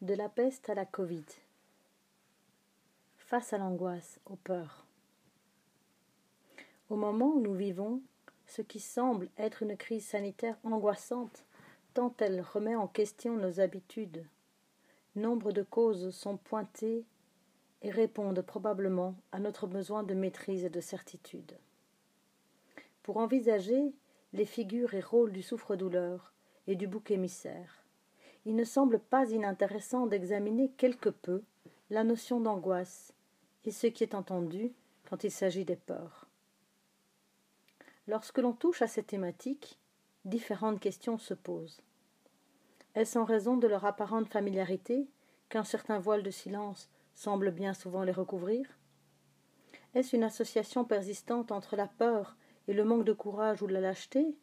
De la peste à la Covid. Face à l'angoisse, aux peurs. Au moment où nous vivons, ce qui semble être une crise sanitaire angoissante, tant elle remet en question nos habitudes, nombre de causes sont pointées et répondent probablement à notre besoin de maîtrise et de certitude. Pour envisager les figures et rôles du souffre-douleur et du bouc émissaire, il ne semble pas inintéressant d'examiner quelque peu la notion d'angoisse et ce qui est entendu quand il s'agit des peurs. Lorsque l'on touche à ces thématiques, différentes questions se posent. Est-ce en raison de leur apparente familiarité qu'un certain voile de silence semble bien souvent les recouvrir? Est-ce une association persistante entre la peur et le manque de courage ou la lâcheté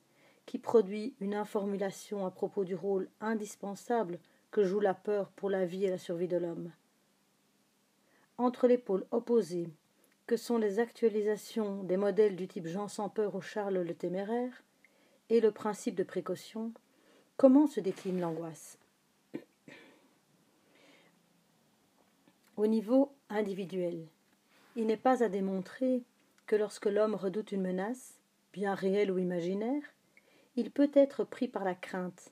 qui produit une informulation à propos du rôle indispensable que joue la peur pour la vie et la survie de l'homme. Entre les pôles opposés, que sont les actualisations des modèles du type Jean sans peur ou Charles le téméraire, et le principe de précaution, comment se décline l'angoisse? Au niveau individuel, il n'est pas à démontrer que lorsque l'homme redoute une menace, bien réelle ou imaginaire, il peut être pris par la crainte,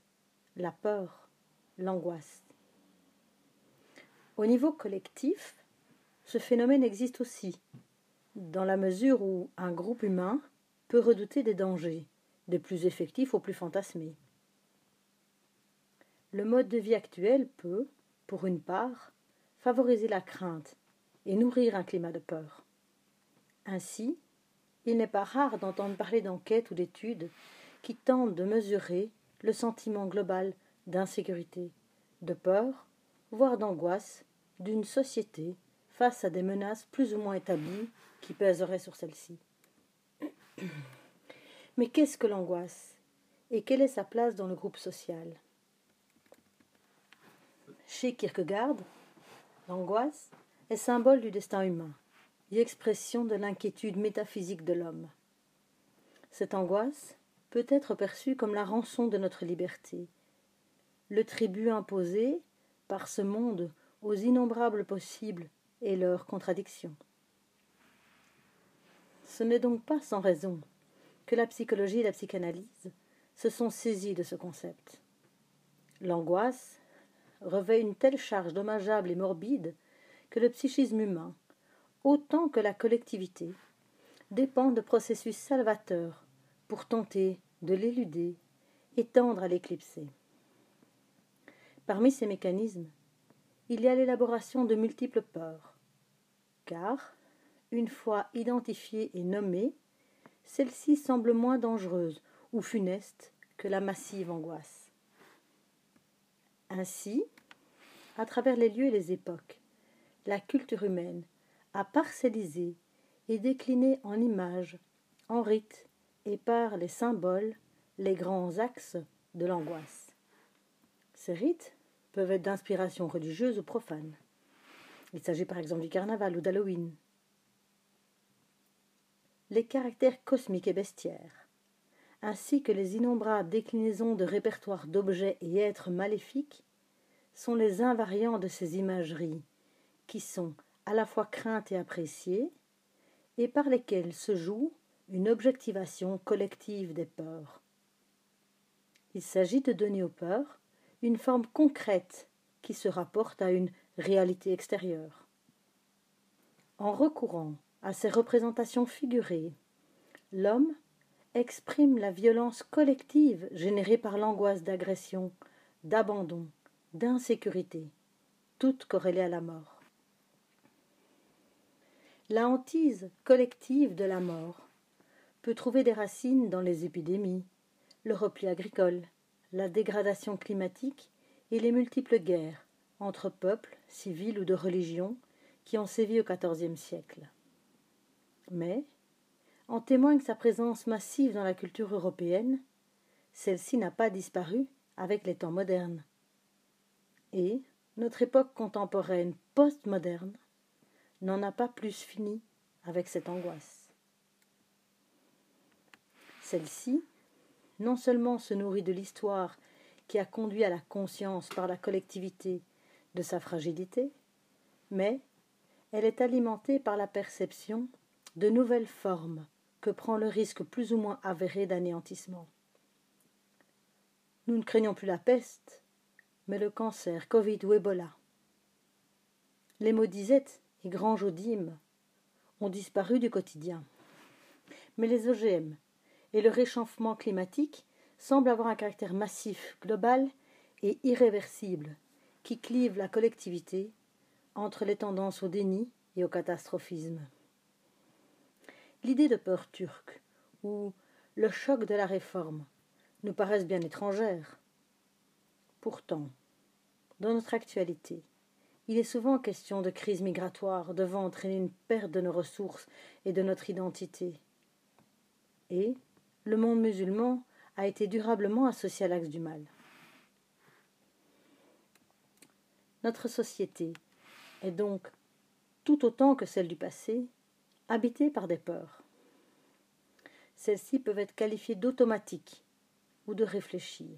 la peur, l'angoisse. Au niveau collectif, ce phénomène existe aussi, dans la mesure où un groupe humain peut redouter des dangers, des plus effectifs aux plus fantasmés. Le mode de vie actuel peut, pour une part, favoriser la crainte et nourrir un climat de peur. Ainsi, il n'est pas rare d'entendre parler d'enquêtes ou d'études qui tentent de mesurer le sentiment global d'insécurité, de peur, voire d'angoisse d'une société face à des menaces plus ou moins établies qui pèseraient sur celle-ci. Mais qu'est-ce que l'angoisse et quelle est sa place dans le groupe social? Chez Kierkegaard, l'angoisse est symbole du destin humain et expression de l'inquiétude métaphysique de l'homme. Cette angoisse peut être perçue comme la rançon de notre liberté, le tribut imposé par ce monde aux innombrables possibles et leurs contradictions. Ce n'est donc pas sans raison que la psychologie et la psychanalyse se sont saisies de ce concept. L'angoisse revêt une telle charge dommageable et morbide que le psychisme humain, autant que la collectivité, dépend de processus salvateurs pour tenter de l'éluder et tendre à l'éclipser. Parmi ces mécanismes, il y a l'élaboration de multiples peurs, car, une fois identifiée et nommée, celle-ci semble moins dangereuse ou funeste que la massive angoisse. Ainsi, à travers les lieux et les époques, la culture humaine a parcellisé et décliné en images, en rites et par les symboles les grands axes de l'angoisse. Ces rites peuvent être d'inspiration religieuse ou profane. Il s'agit par exemple du carnaval ou d'Halloween. Les caractères cosmiques et bestiaires, ainsi que les innombrables déclinaisons de répertoires d'objets et êtres maléfiques, sont les invariants de ces imageries, qui sont à la fois craintes et appréciées, et par lesquelles se joue une objectivation collective des peurs. Il s'agit de donner aux peurs une forme concrète qui se rapporte à une réalité extérieure. En recourant à ces représentations figurées, l'homme exprime la violence collective générée par l'angoisse d'agression, d'abandon, d'insécurité, toute corrélée à la mort. La hantise collective de la mort peut trouver des racines dans les épidémies, le repli agricole, la dégradation climatique et les multiples guerres, entre peuples, civils ou de religion, qui ont sévi au XIVe siècle. Mais, en témoigne sa présence massive dans la culture européenne, celle-ci n'a pas disparu avec les temps modernes. Et notre époque contemporaine post-moderne n'en a pas plus fini avec cette angoisse. Celle-ci, non seulement se nourrit de l'histoire qui a conduit à la conscience par la collectivité de sa fragilité, mais elle est alimentée par la perception de nouvelles formes que prend le risque plus ou moins avéré d'anéantissement. Nous ne craignons plus la peste, mais le cancer, Covid ou Ebola. Les mots disette et grange ont disparu du quotidien. Mais les OGM et le réchauffement climatique semblent avoir un caractère massif, global et irréversible qui clive la collectivité entre les tendances au déni et au catastrophisme. L'idée de peur turque ou le choc de la réforme nous paraissent bien étrangères. Pourtant, dans notre actualité, il est souvent question de crise migratoire devant entraîner une perte de nos ressources et de notre identité. Et le monde musulman a été durablement associé à l'axe du mal. Notre société est donc, tout autant que celle du passé, habitée par des peurs. Celles-ci peuvent être qualifiées d'automatiques ou de réfléchies.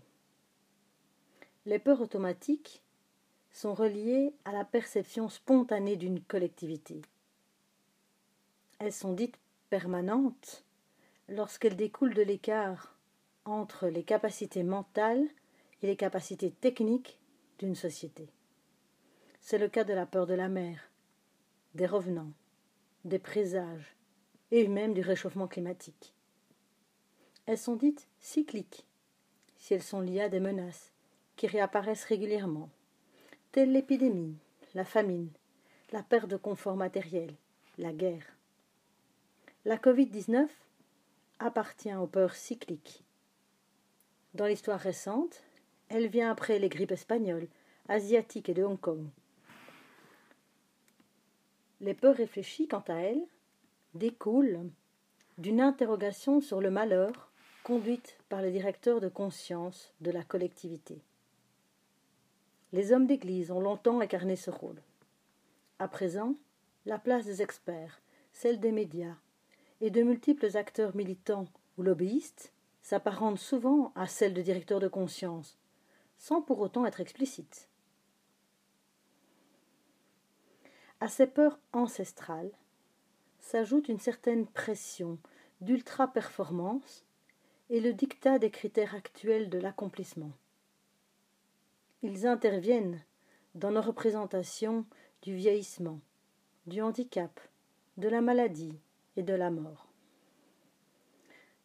Les peurs automatiques sont reliées à la perception spontanée d'une collectivité. Elles sont dites permanentes lorsqu'elles découlent de l'écart entre les capacités mentales et les capacités techniques d'une société. C'est le cas de la peur de la mer, des revenants, des présages et même du réchauffement climatique. Elles sont dites cycliques si elles sont liées à des menaces qui réapparaissent régulièrement, telles l'épidémie, la famine, la perte de confort matériel, la guerre. La Covid-19 appartient aux peurs cycliques. Dans l'histoire récente, elle vient après les grippes espagnoles, asiatiques et de Hong Kong. Les peurs réfléchies, quant à elles, découlent d'une interrogation sur le malheur conduite par les directeurs de conscience de la collectivité. Les hommes d'Église ont longtemps incarné ce rôle. À présent, la place des experts, celle des médias et de multiples acteurs militants ou lobbyistes s'apparentent souvent à celle de directeurs de conscience, sans pour autant être explicites. À ces peurs ancestrales s'ajoute une certaine pression d'ultra-performance et le dictat des critères actuels de l'accomplissement. Ils interviennent dans nos représentations du vieillissement, du handicap, de la maladie et de la mort.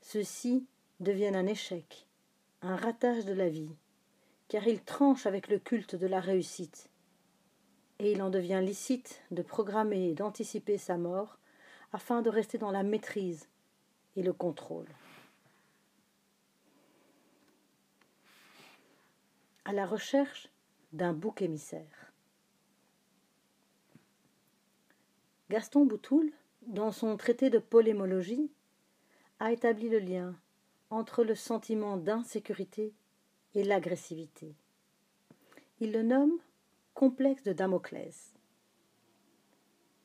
Ceux-ci deviennent un échec, un ratage de la vie, car ils tranchent avec le culte de la réussite, et il en devient licite de programmer et d'anticiper sa mort afin de rester dans la maîtrise et le contrôle. À la recherche d'un bouc émissaire. Gaston Boutoul, dans son traité de polémologie, a établi le lien entre le sentiment d'insécurité et l'agressivité. Il le nomme complexe de Damoclès.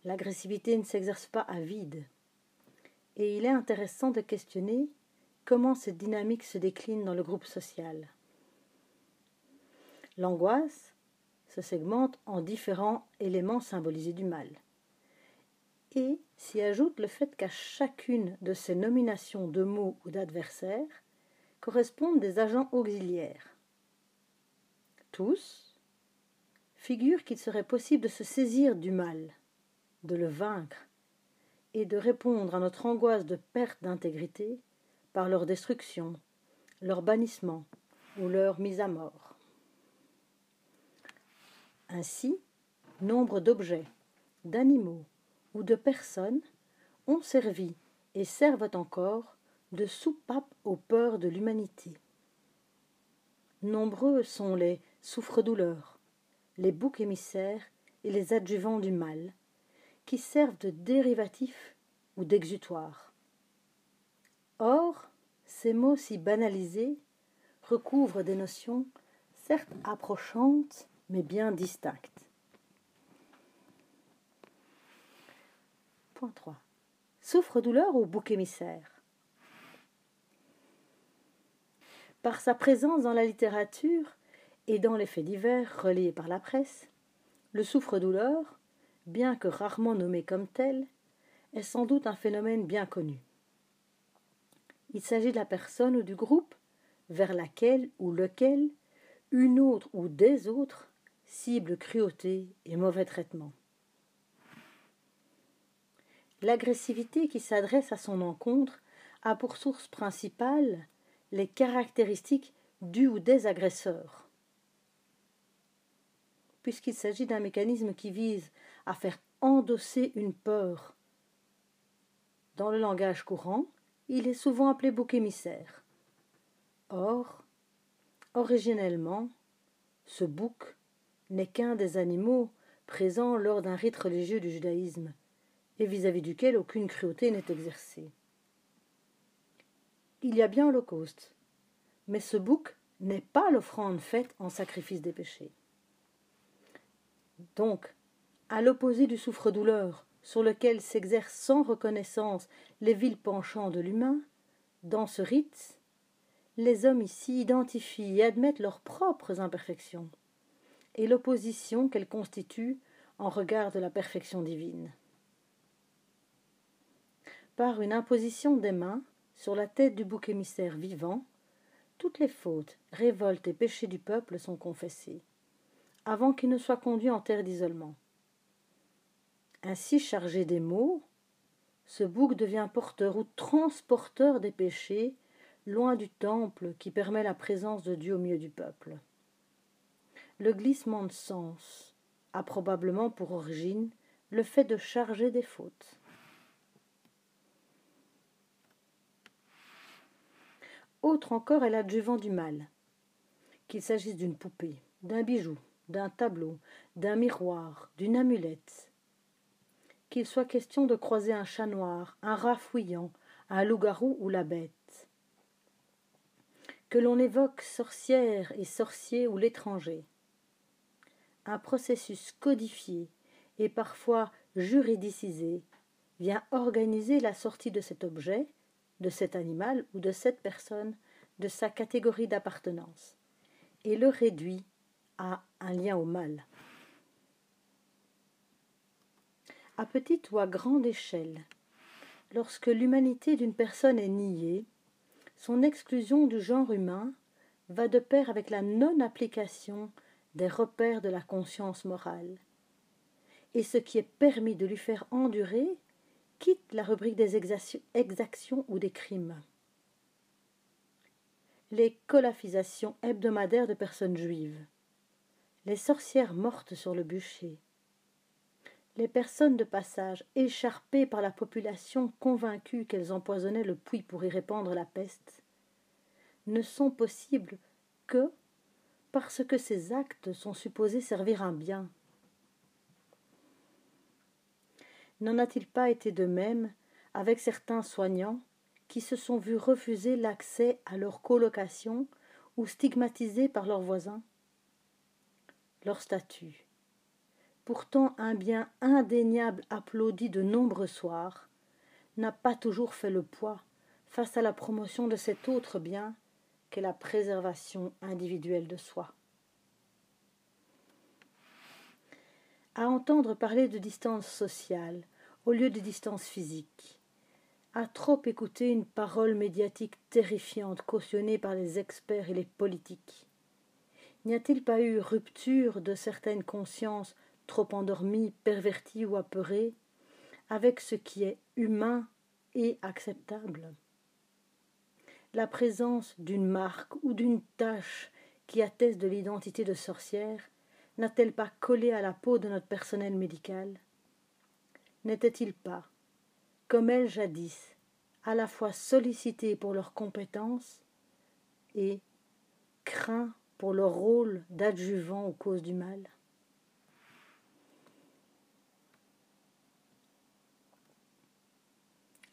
L'agressivité ne s'exerce pas à vide, et il est intéressant de questionner comment cette dynamique se décline dans le groupe social. L'angoisse se segmente en différents éléments symbolisés du mal, et s'y ajoute le fait qu'à chacune de ces nominations de mots ou d'adversaires correspondent des agents auxiliaires. Tous, figure qu'il serait possible de se saisir du mal, de le vaincre, et de répondre à notre angoisse de perte d'intégrité par leur destruction, leur bannissement ou leur mise à mort. Ainsi, nombre d'objets, d'animaux ou de personnes ont servi et servent encore de soupape aux peurs de l'humanité. Nombreux sont les souffres-douleurs, les boucs émissaires et les adjuvants du mal, qui servent de dérivatifs ou d'exutoires. Or, ces mots si banalisés recouvrent des notions certes approchantes, mais bien distinctes. Point 3. Souffre-douleur ou bouc émissaire? Par sa présence dans la littérature, et dans les faits divers relayés par la presse, Le souffre-douleur, bien que rarement nommé comme tel, est sans doute un phénomène bien connu. Il s'agit de la personne ou du groupe vers laquelle ou lequel une autre ou des autres cible cruauté et mauvais traitement. L'agressivité qui s'adresse à son encontre a pour source principale les caractéristiques du ou des agresseurs. Puisqu'il s'agit d'un mécanisme qui vise à faire endosser une peur. Dans le langage courant, il est souvent appelé bouc émissaire. Or, originellement, ce bouc n'est qu'un des animaux présents lors d'un rite religieux du judaïsme, et vis-à-vis duquel aucune cruauté n'est exercée. Il y a bien holocauste, mais ce bouc n'est pas l'offrande faite en sacrifice des péchés. Donc, à l'opposé du souffre-douleur, sur lequel s'exercent sans reconnaissance les vils penchants de l'humain, dans ce rite, les hommes ici identifient et admettent leurs propres imperfections et l'opposition qu'elles constituent en regard de la perfection divine. Par une imposition des mains sur la tête du bouc émissaire vivant, toutes les fautes, révoltes et péchés du peuple sont confessés, avant qu'il ne soit conduit en terre d'isolement. Ainsi chargé des maux, ce bouc devient porteur ou transporteur des péchés, loin du temple qui permet la présence de Dieu au milieu du peuple. Le glissement de sens a probablement pour origine le fait de charger des fautes. Autre encore est l'adjuvant du mal, qu'il s'agisse d'une poupée, d'un bijou, d'un tableau, d'un miroir, d'une amulette. Qu'il soit question de croiser un chat noir, un rat fouillant, un loup-garou ou la bête. Que l'on évoque sorcière et sorcier ou l'étranger. Un processus codifié et parfois juridicisé vient organiser la sortie de cet objet de cet animal ou de cette personne de sa catégorie d'appartenance et le réduit à un lien au mal. À petite ou à grande échelle, lorsque l'humanité d'une personne est niée, son exclusion du genre humain va de pair avec la non-application des repères de la conscience morale. Et ce qui est permis de lui faire endurer quitte la rubrique des exactions ou des crimes. Les colafisations hebdomadaires de personnes juives, les sorcières mortes sur le bûcher, les personnes de passage écharpées par la population convaincue qu'elles empoisonnaient le puits pour y répandre la peste, ne sont possibles que parce que ces actes sont supposés servir un bien, N'en a-t-il pas été de même avec certains soignants qui se sont vus refuser l'accès à leur colocation ou stigmatisés par leurs voisins? Leur statut, pourtant un bien indéniable applaudi de nombreux soirs, n'a pas toujours fait le poids face à la promotion de cet autre bien qu'est la préservation individuelle de soi. À entendre parler de distance sociale au lieu de distance physique, à trop écouter une parole médiatique terrifiante cautionnée par les experts et les politiques. N'y a-t-il pas eu rupture de certaines consciences trop endormies, perverties ou apeurées, avec ce qui est humain et acceptable? La présence d'une marque ou d'une tache qui atteste de l'identité de sorcière n'a-t-elle pas collé à la peau de notre personnel médical? N'était-il pas, comme elle jadis, à la fois sollicité pour leurs compétences et craint pour leur rôle d'adjuvant aux causes du mal?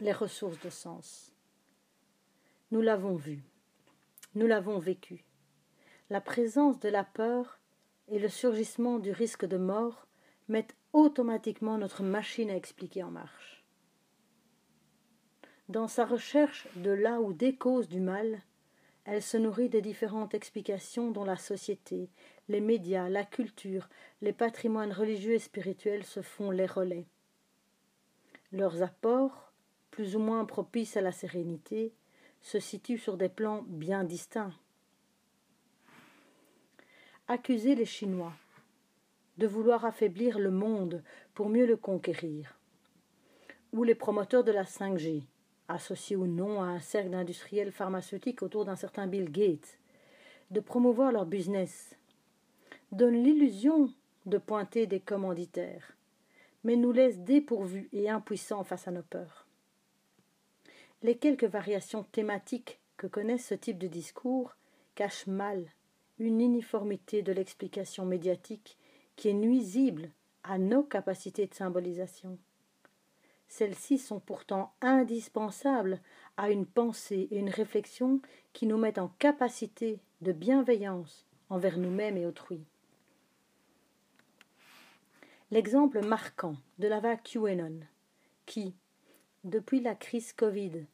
Les ressources de sens. Nous l'avons vu, nous l'avons vécu. La présence de la peur et le surgissement du risque de mort mettent automatiquement notre machine à expliquer en marche. Dans sa recherche de là ou des causes du mal, Elle se nourrit des différentes explications dont la société, les médias, la culture, les patrimoines religieux et spirituels se font les relais. Leurs apports, plus ou moins propices à la sérénité, se situent sur des plans bien distincts. Accuser les Chinois de vouloir affaiblir le monde pour mieux le conquérir, ou les promoteurs de la 5G, associés ou non à un cercle d'industriels pharmaceutiques autour d'un certain Bill Gates, de promouvoir leur business, donne l'illusion de pointer des commanditaires, mais nous laisse dépourvus et impuissants face à nos peurs. Les quelques variations thématiques que connaît ce type de discours cachent mal une uniformité de l'explication médiatique qui est nuisible à nos capacités de symbolisation. Celles-ci sont pourtant indispensables à une pensée et une réflexion qui nous mettent en capacité de bienveillance envers nous-mêmes et autrui. L'exemple marquant de la vague QAnon, qui, depuis la crise Covid,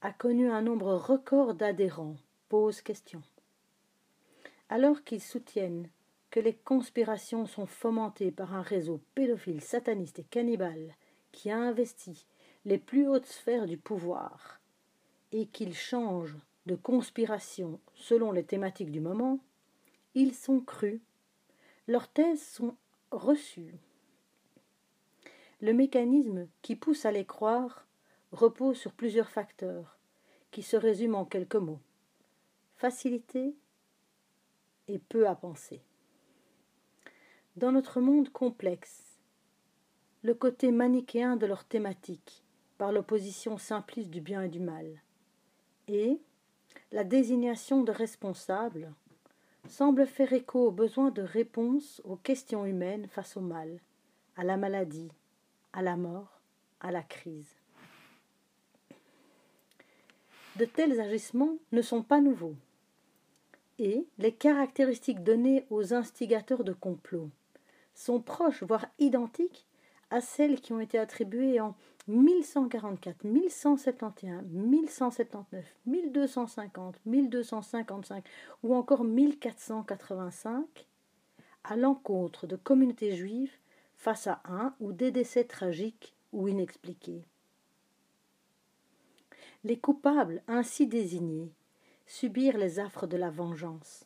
a connu un nombre record d'adhérents, pose question. Alors qu'ils soutiennent que les conspirations sont fomentées par un réseau pédophile, sataniste et cannibale qui a investi les plus hautes sphères du pouvoir et qu'ils changent de conspiration selon les thématiques du moment, ils sont crus, leurs thèses sont reçues. Le mécanisme qui pousse à les croire repose sur plusieurs facteurs qui se résument en quelques mots facilité et peu à penser. Dans notre monde complexe, le côté manichéen de leur thématique, par l'opposition simpliste du bien et du mal, et la désignation de responsables, semble faire écho au besoin de réponse aux questions humaines face au mal, à la maladie, à la mort, à la crise. De tels agissements ne sont pas nouveaux, et les caractéristiques données aux instigateurs de complots sont proches, voire identiques, à celles qui ont été attribuées en 1144, 1171, 1179, 1250, 1255 ou encore 1485 à l'encontre de communautés juives face à un ou des décès tragiques ou inexpliqués. Les coupables ainsi désignés subirent les affres de la vengeance.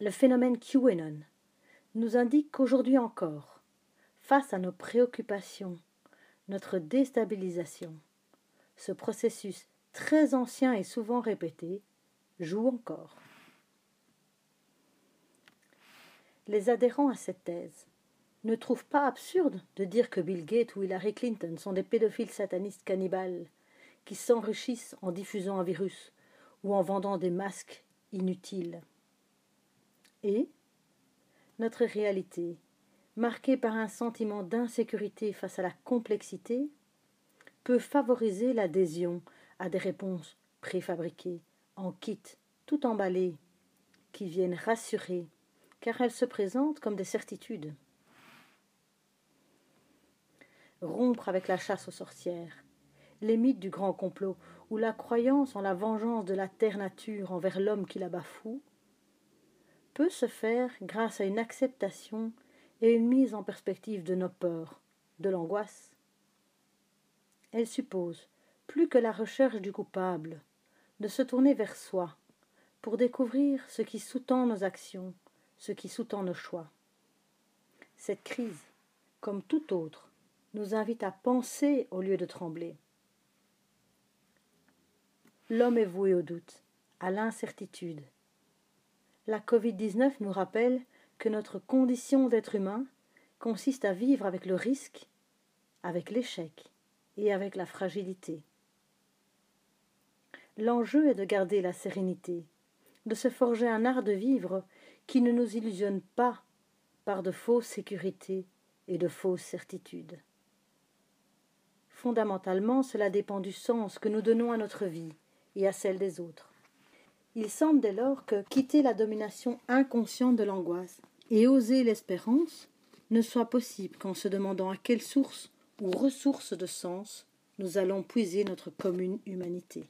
Le phénomène QAnon nous indique qu'aujourd'hui encore, face à nos préoccupations, notre déstabilisation, ce processus très ancien et souvent répété joue encore. Les adhérents à cette thèse ne trouvent pas absurde de dire que Bill Gates ou Hillary Clinton sont des pédophiles satanistes cannibales qui s'enrichissent en diffusant un virus ou en vendant des masques inutiles. Et notre réalité, marquée par un sentiment d'insécurité face à la complexité, peut favoriser l'adhésion à des réponses préfabriquées, en kit, tout emballées, qui viennent rassurer car elles se présentent comme des certitudes. Rompre avec la chasse aux sorcières, les mythes du grand complot ou la croyance en la vengeance de la terre nature envers l'homme qui la bafoue, peut se faire grâce à une acceptation et une mise en perspective de nos peurs, de l'angoisse. Elle suppose, plus que la recherche du coupable, de se tourner vers soi pour découvrir ce qui sous-tend nos actions ce qui sous-tend nos choix. Cette crise, comme toute autre, nous invite à penser au lieu de trembler. L'homme est voué au doute, à l'incertitude. La Covid-19 nous rappelle que notre condition d'être humain consiste à vivre avec le risque, avec l'échec et avec la fragilité. L'enjeu est de garder la sérénité, de se forger un art de vivre qui ne nous illusionne pas par de fausses sécurités et de fausses certitudes. Fondamentalement, cela dépend du sens que nous donnons à notre vie et à celle des autres. Il semble dès lors que quitter la domination inconsciente de l'angoisse et oser l'espérance ne soit possible qu'en se demandant à quelle source ou ressource de sens nous allons puiser notre commune humanité.